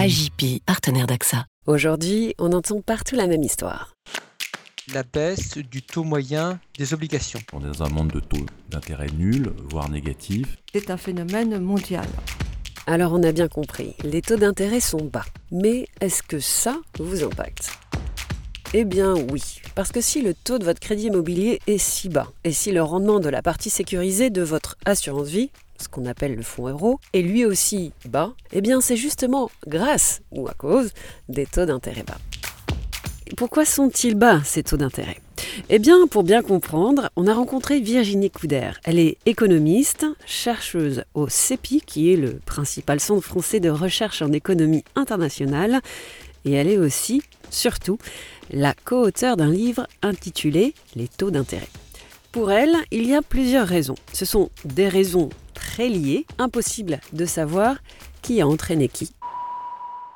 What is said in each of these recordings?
AJP, partenaire d'AXA. Aujourd'hui, on entend partout la même histoire. La baisse du taux moyen des obligations. On est dans un monde de taux d'intérêt nul, voire négatif. C'est un phénomène mondial. Alors on a bien compris, les taux d'intérêt sont bas. Mais est-ce que ça vous impacte? Eh bien oui, parce que si le taux de votre crédit immobilier est si bas, et si le rendement de la partie sécurisée de votre assurance vie, ce qu'on appelle le fonds euro, est lui aussi bas, eh bien c'est justement grâce ou à cause des taux d'intérêt bas. Pourquoi sont-ils bas ces taux d'intérêt? Eh bien, pour bien comprendre, on a rencontré Virginie Couder. Elle est économiste, chercheuse au CEPI, qui est le principal centre français de recherche en économie internationale, et elle est aussi, surtout, la co-auteure d'un livre intitulé Les taux d'intérêt. Pour elle, il y a plusieurs raisons. Ce sont des raisons très liées, impossible de savoir qui a entraîné qui.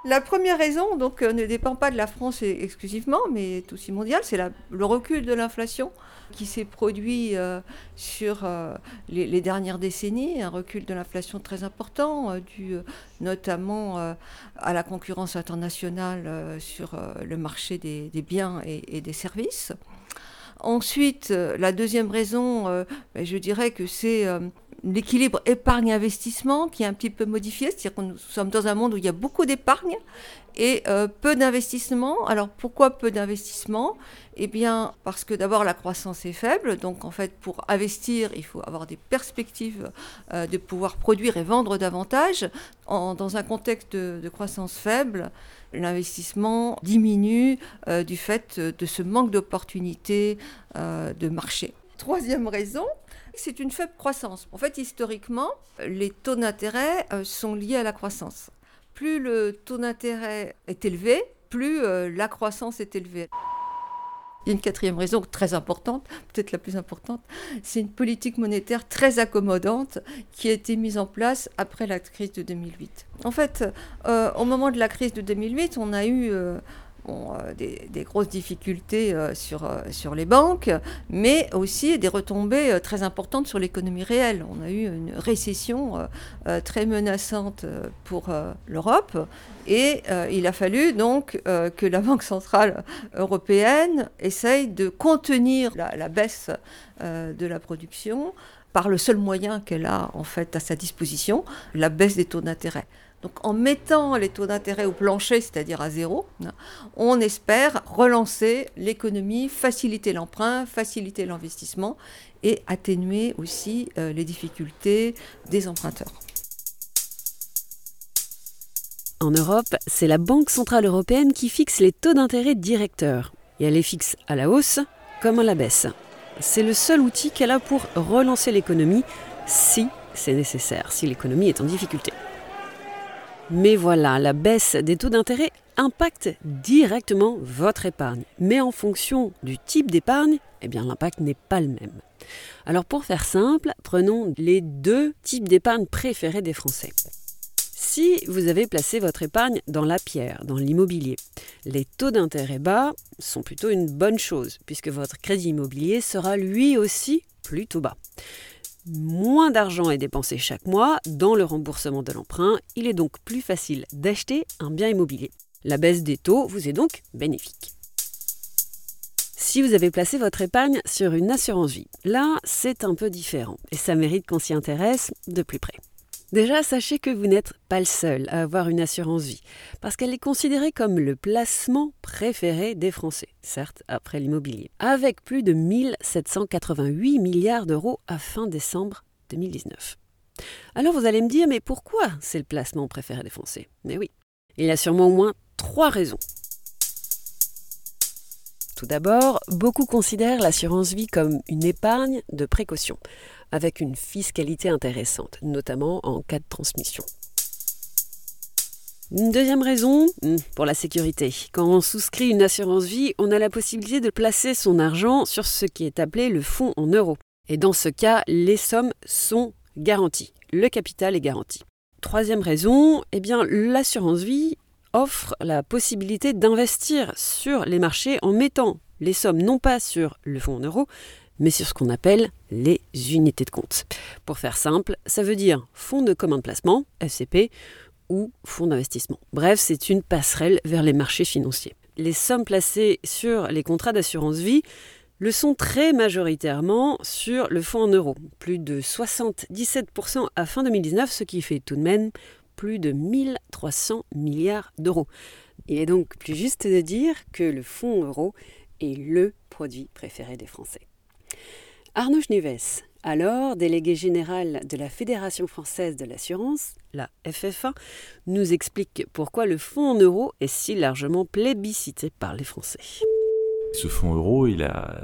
La première raison donc, euh, ne dépend pas de la France exclusivement, mais est aussi mondiale, c'est le recul de l'inflation qui s'est produit euh, sur euh, les, dernières décennies, un recul de l'inflation très important, dû notamment à la concurrence internationale sur le marché des, biens et, des services. Ensuite, la deuxième raison, ben, je dirais que c'est l'équilibre épargne-investissement qui est un petit peu modifié, c'est-à-dire que nous sommes dans un monde où il y a beaucoup d'épargne et euh, peu d'investissement. Alors pourquoi peu d'investissement? Eh bien parce que d'abord la croissance est faible, donc en fait pour investir il faut avoir des perspectives euh, de pouvoir produire et vendre davantage. dans un contexte de, croissance faible, l'investissement diminue euh, du fait de ce manque d'opportunités de marché. Troisième raison, c'est une faible croissance. En fait, historiquement, les taux d'intérêt euh, sont liés à la croissance. Plus le taux d'intérêt est élevé, plus euh, la croissance est élevée. Il y a une quatrième raison très importante, peut-être la plus importante, c'est une politique monétaire très accommodante qui a été mise en place après la crise de 2008. En fait, euh, au moment de la crise de 2008, on a eu euh, des, grosses difficultés euh, sur, euh, sur les banques, mais aussi des retombées très importantes sur l'économie réelle. On a eu une récession très menaçante pour l'Europe et il a fallu donc que la Banque centrale européenne essaye de contenir la, la baisse de la production par le seul moyen qu'elle a en fait à sa disposition, la baisse des taux d'intérêt. Donc en mettant les taux d'intérêt au plancher, c'est-à-dire à zéro, on espère relancer l'économie, faciliter l'emprunt, faciliter l'investissement et atténuer aussi euh, les difficultés des emprunteurs. En Europe, c'est la Banque Centrale Européenne qui fixe les taux d'intérêt directeurs. Et elle les fixe à la hausse comme à la baisse. C'est le seul outil qu'elle a pour relancer l'économie si c'est nécessaire, si l'économie est en difficulté. Mais voilà, la baisse des taux d'intérêt impacte directement votre épargne. Mais en fonction du type d'épargne, eh bien l'impact n'est pas le même. Alors pour faire simple, prenons les deux types d'épargne préférés des Français. Si vous avez placé votre épargne dans la pierre, dans l'immobilier, les taux d'intérêt bas sont plutôt une bonne chose, puisque votre crédit immobilier sera lui aussi plutôt bas moins d'argent est dépensé chaque mois dans le remboursement de l'emprunt, il est donc plus facile d'acheter un bien immobilier. La baisse des taux vous est donc bénéfique. Si vous avez placé votre épargne sur une assurance vie, là c'est un peu différent et ça mérite qu'on s'y intéresse de plus près. Déjà, sachez que vous n'êtes pas le seul à avoir une assurance vie, parce qu'elle est considérée comme le placement préféré des Français, certes après l'immobilier, avec plus de 1788 milliards d'euros à fin décembre 2019. Alors vous allez me dire, mais pourquoi c'est le placement préféré des Français? Mais oui, il y a sûrement au moins trois raisons. Tout d'abord, beaucoup considèrent l'assurance vie comme une épargne de précaution avec une fiscalité intéressante, notamment en cas de transmission. Deuxième raison, hmm, pour la sécurité. Quand on souscrit une assurance vie, on a la possibilité de placer son argent sur ce qui est appelé le fonds en euros. Et dans ce cas, les sommes sont garanties. Le capital est garanti. Troisième raison, eh l'assurance vie offre la possibilité d'investir sur les marchés en mettant les sommes non pas sur le fonds en euros, mais sur ce qu'on appelle les unités de compte. Pour faire simple, ça veut dire fonds de commun de placement, FCP, ou fonds d'investissement. Bref, c'est une passerelle vers les marchés financiers. Les sommes placées sur les contrats d'assurance vie le sont très majoritairement sur le fonds en euros, plus de 77% à fin 2019, ce qui fait tout de même plus de 1300 milliards d'euros. Il est donc plus juste de dire que le fonds euro est le produit préféré des Français. Arnaud Schneves, alors délégué général de la Fédération française de l'assurance, la FFA, nous explique pourquoi le fonds en est si largement plébiscité par les Français. Ce fonds euro,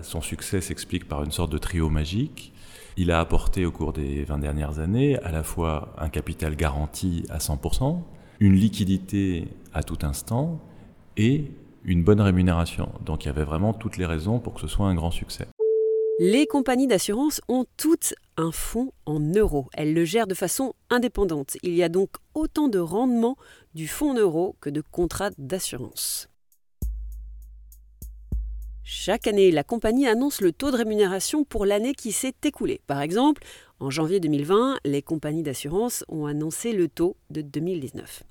son succès s'explique par une sorte de trio magique. Il a apporté au cours des 20 dernières années à la fois un capital garanti à 100%, une liquidité à tout instant et une bonne rémunération. Donc il y avait vraiment toutes les raisons pour que ce soit un grand succès. Les compagnies d'assurance ont toutes un fonds en euros. Elles le gèrent de façon indépendante. Il y a donc autant de rendement du fonds en euros que de contrats d'assurance. Chaque année, la compagnie annonce le taux de rémunération pour l'année qui s'est écoulée. Par exemple, en janvier 2020, les compagnies d'assurance ont annoncé le taux de 2019.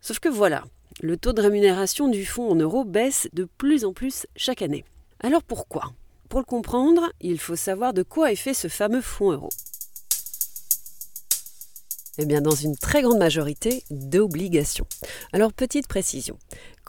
Sauf que voilà, le taux de rémunération du fonds en euros baisse de plus en plus chaque année. Alors pourquoi? Pour le comprendre, il faut savoir de quoi est fait ce fameux fonds euro. Eh bien, dans une très grande majorité d'obligations. Alors, petite précision.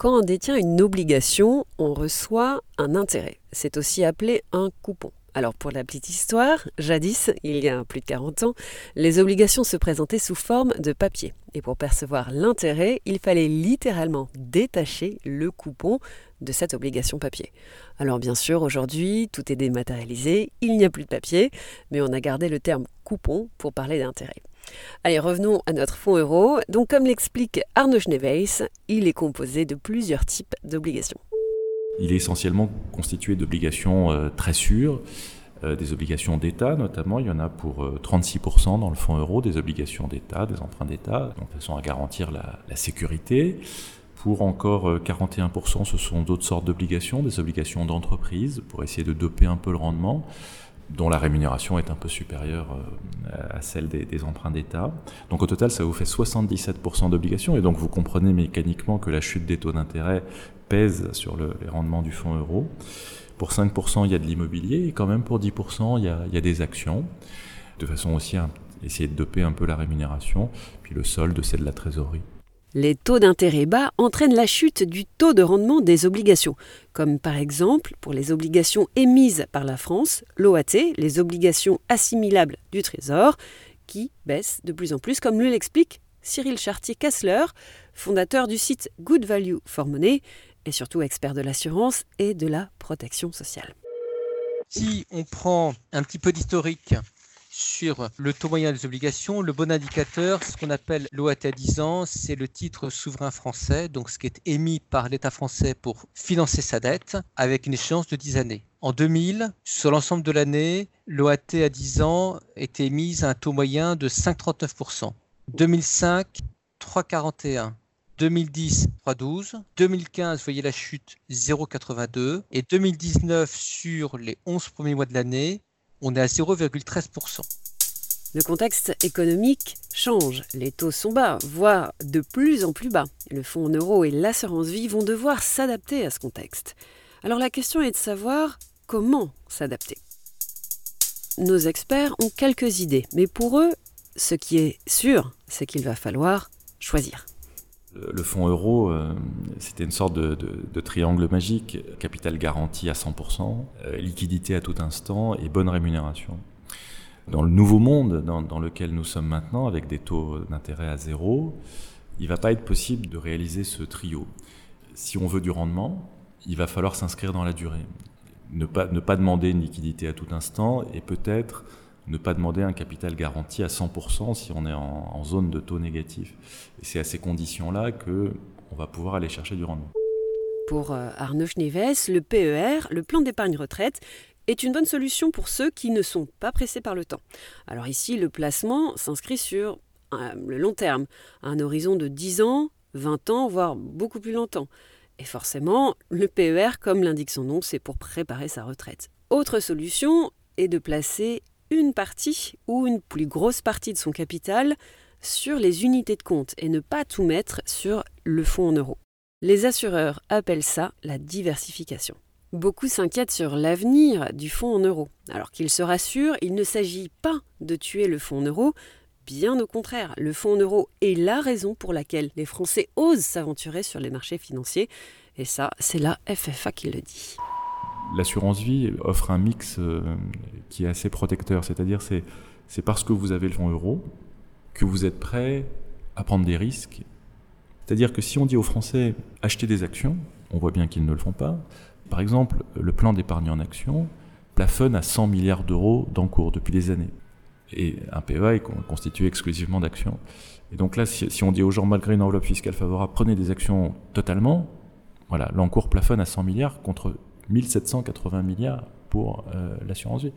Quand on détient une obligation, on reçoit un intérêt. C'est aussi appelé un coupon. Alors pour la petite histoire, jadis, il y a plus de 40 ans, les obligations se présentaient sous forme de papier. Et pour percevoir l'intérêt, il fallait littéralement détacher le coupon de cette obligation papier. Alors bien sûr, aujourd'hui, tout est dématérialisé, il n'y a plus de papier, mais on a gardé le terme coupon pour parler d'intérêt. Allez, revenons à notre fonds euro. Donc, comme l'explique Arnaud Schneeweis, il est composé de plusieurs types d'obligations. Il est essentiellement constitué d'obligations euh, très sûres, euh, des obligations d'État notamment. Il y en a pour 36% euh, dans le fonds euro, des obligations d'État, des emprunts d'État, de façon à garantir la, la sécurité. Pour encore 41%, ce sont d'autres sortes d'obligations, des obligations d'entreprise, pour essayer de doper un peu le rendement dont la rémunération est un peu supérieure euh, à celle des, emprunts d'État. Donc au total, ça vous fait 77% d'obligations, et donc vous comprenez mécaniquement que la chute des taux d'intérêt pèse sur les rendements du fonds euro. Pour 5%, il y a de l'immobilier, et quand même pour 10%, il y, a, il y a des actions, de façon aussi à essayer de doper un peu la rémunération, puis le solde, c'est de la trésorerie. Les taux d'intérêt bas entraînent la chute du taux de rendement des obligations, comme par exemple pour les obligations émises par la France, l'OAT, les obligations assimilables du Trésor, qui baissent de plus en plus, comme le l'explique Cyril Chartier-Kassler, fondateur du site Good Value for Money et surtout expert de l'assurance et de la protection sociale. Si on prend un petit peu d'historique sur le taux moyen des obligations. Le bon indicateur, ce qu'on appelle l'OAT à 10 ans, c'est le titre souverain français, donc ce qui est émis par l'État français pour financer sa dette avec une échéance de 10 années. En 2000, sur l'ensemble de l'année, l'OAT à 10 ans était émise à un taux moyen de 5,39%. 2005, 3,41%. 2010, 3,12. 2015, vous voyez la chute, 0,82. Et 2019, sur les 11 premiers mois de l'année, on est à 0,13%. Le contexte économique change, les taux sont bas, voire de plus en plus bas. Le fonds en euros et l'assurance vie vont devoir s'adapter à ce contexte. Alors la question est de savoir comment s'adapter. Nos experts ont quelques idées, mais pour eux, ce qui est sûr, c'est qu'il va falloir choisir. Le fonds euro, euh, c'était une sorte de, triangle magique, capital garanti à 100%, euh, liquidité à tout instant et bonne rémunération. Dans le nouveau monde dans, lequel nous sommes maintenant, avec des taux d'intérêt à zéro, il ne va pas être possible de réaliser ce trio. Si on veut du rendement, il va falloir s'inscrire dans la durée. Ne pas, ne pas demander une liquidité à tout instant et peut-être ne pas demander un capital garanti à 100% si on est en, zone de taux négatif. Et c'est à ces conditions-là que on va pouvoir aller chercher du rendement. Pour euh, Arnaud Schneves, le PER, le plan d'épargne retraite, est une bonne solution pour ceux qui ne sont pas pressés par le temps. Alors ici, le placement s'inscrit sur euh, le long terme, un horizon de 10 ans, 20 ans, voire beaucoup plus longtemps. Et forcément, le PER, comme l'indique son nom, c'est pour préparer sa retraite. Autre solution est de placer une partie ou une plus grosse partie de son capital sur les unités de compte et ne pas tout mettre sur le fonds en euros. Les assureurs appellent ça la diversification. Beaucoup s'inquiètent sur l'avenir du fonds en euros. Alors qu'ils se rassurent, il ne s'agit pas de tuer le fonds en euros, bien au contraire. Le fonds en euros est la raison pour laquelle les Français osent s'aventurer sur les marchés financiers. Et ça, c'est la FFA qui le dit. L'assurance vie offre un mix euh, qui est assez protecteur, c'est-à-dire c'est c'est parce que vous avez le fonds euro que vous êtes prêt à prendre des risques. C'est-à-dire que si on dit aux Français acheter des actions, on voit bien qu'ils ne le font pas. Par exemple, le plan d'épargne en actions plafonne à 100 milliards d'euros d'encours depuis des années. Et un PEA est constitué exclusivement d'actions. Et donc là, si, on dit aux gens, malgré une enveloppe fiscale favorable, prenez des actions totalement, voilà, l'encours plafonne à 100 milliards contre 1780 milliards pour euh, l'assurance vie.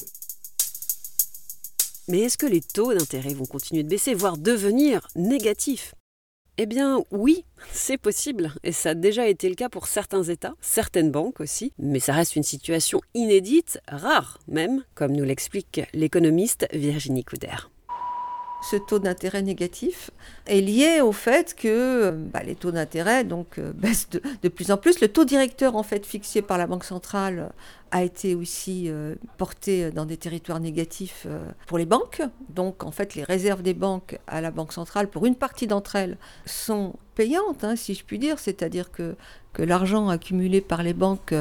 Mais est-ce que les taux d'intérêt vont continuer de baisser, voire devenir négatifs? Eh bien oui, c'est possible, et ça a déjà été le cas pour certains États, certaines banques aussi, mais ça reste une situation inédite, rare même, comme nous l'explique l'économiste Virginie Couder ce taux d'intérêt négatif est lié au fait que bah, les taux d'intérêt donc euh, baissent de, plus en plus. Le taux directeur en fait fixé par la Banque centrale a été aussi euh, porté dans des territoires négatifs euh, pour les banques. Donc en fait les réserves des banques à la Banque centrale, pour une partie d'entre elles, sont payantes, hein, si je puis dire, c'est-à-dire que, que l'argent accumulé par les banques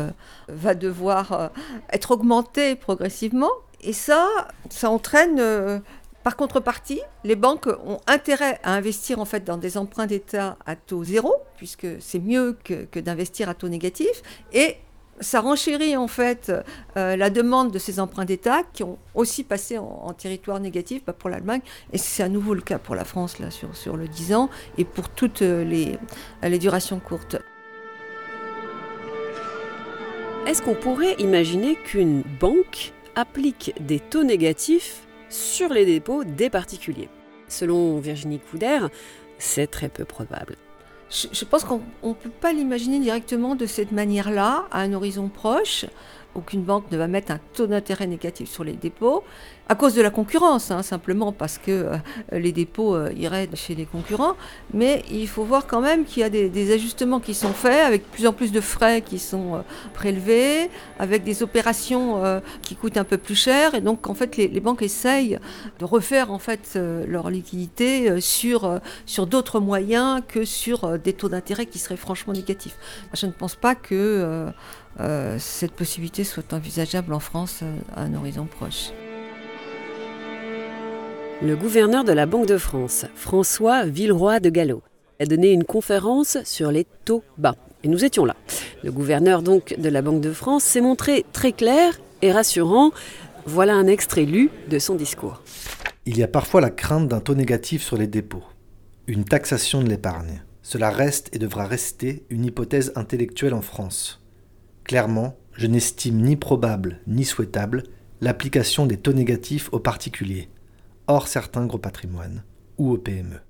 va devoir être augmenté progressivement. Et ça, ça entraîne par contrepartie, les banques ont intérêt à investir en fait dans des emprunts d'État à taux zéro, puisque c'est mieux que, d'investir à taux négatif, et ça renchérit en fait euh, la demande de ces emprunts d'État qui ont aussi passé en, territoire négatif bah, pour l'Allemagne, et c'est à nouveau le cas pour la France sur, le 10 ans et pour toutes les, les durations courtes. Est-ce qu'on pourrait imaginer qu'une banque applique des taux négatifs sur les dépôts des particuliers. Selon Virginie Couder, c'est très peu probable. Je, pense qu'on ne peut pas l'imaginer directement de cette manière-là, à un horizon proche. Aucune banque ne va mettre un taux d'intérêt négatif sur les dépôts à cause de la concurrence, hein, simplement parce que euh, les dépôts euh, iraient chez les concurrents. Mais il faut voir quand même qu'il y a des, ajustements qui sont faits, avec plus en plus de frais qui sont euh, prélevés, avec des opérations qui coûtent un peu plus cher. Et donc, en fait, les, banques essayent de refaire en fait leur liquidité sur, sur d'autres moyens que sur des taux d'intérêt qui seraient franchement négatifs. Je ne pense pas que cette possibilité soit envisageable en France à un horizon proche. Le gouverneur de la Banque de France, François Villeroy de Gallo, a donné une conférence sur les taux bas. Et nous étions là. Le gouverneur donc de la Banque de France s'est montré très clair et rassurant. Voilà un extrait lu de son discours. Il y a parfois la crainte d'un taux négatif sur les dépôts, une taxation de l'épargne. Cela reste et devra rester une hypothèse intellectuelle en France. Clairement, je n'estime ni probable ni souhaitable l'application des taux négatifs aux particuliers hors certains gros patrimoines ou aux PME.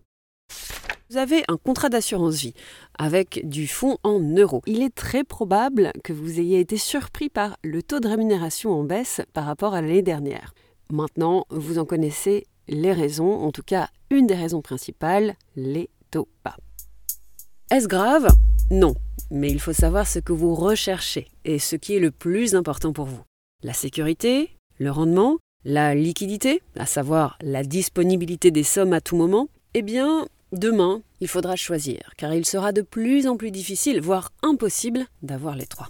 Vous avez un contrat d'assurance vie avec du fonds en euros. Il est très probable que vous ayez été surpris par le taux de rémunération en baisse par rapport à l'année dernière. Maintenant, vous en connaissez les raisons, en tout cas une des raisons principales, les taux bas. Est-ce grave? Non, mais il faut savoir ce que vous recherchez et ce qui est le plus important pour vous. La sécurité, le rendement, la liquidité, à savoir la disponibilité des sommes à tout moment, eh bien, demain, il faudra choisir, car il sera de plus en plus difficile, voire impossible, d'avoir les trois.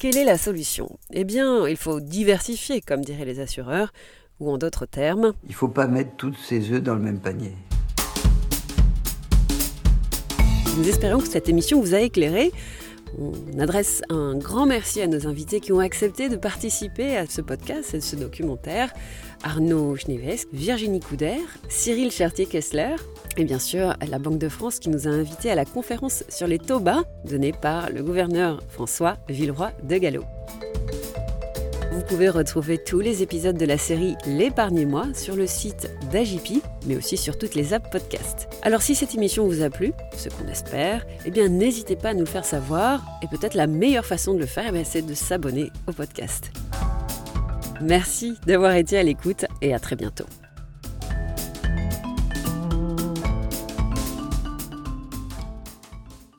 Quelle est la solution? Eh bien, il faut diversifier, comme diraient les assureurs, ou en d'autres termes... Il ne faut pas mettre tous ses œufs dans le même panier. Nous espérons que cette émission vous a éclairé. On adresse un grand merci à nos invités qui ont accepté de participer à ce podcast et ce documentaire. Arnaud Schneves, Virginie Couder, Cyril Chertier-Kessler et bien sûr la Banque de France qui nous a invités à la conférence sur les taux bas donnée par le gouverneur François Villeroy de Gallo. Vous pouvez retrouver tous les épisodes de la série L'épargnez-moi sur le site d'Agipi, mais aussi sur toutes les apps podcast. Alors si cette émission vous a plu, ce qu'on espère, eh bien n'hésitez pas à nous le faire savoir, et peut-être la meilleure façon de le faire, eh c'est de s'abonner au podcast. Merci d'avoir été à l'écoute et à très bientôt.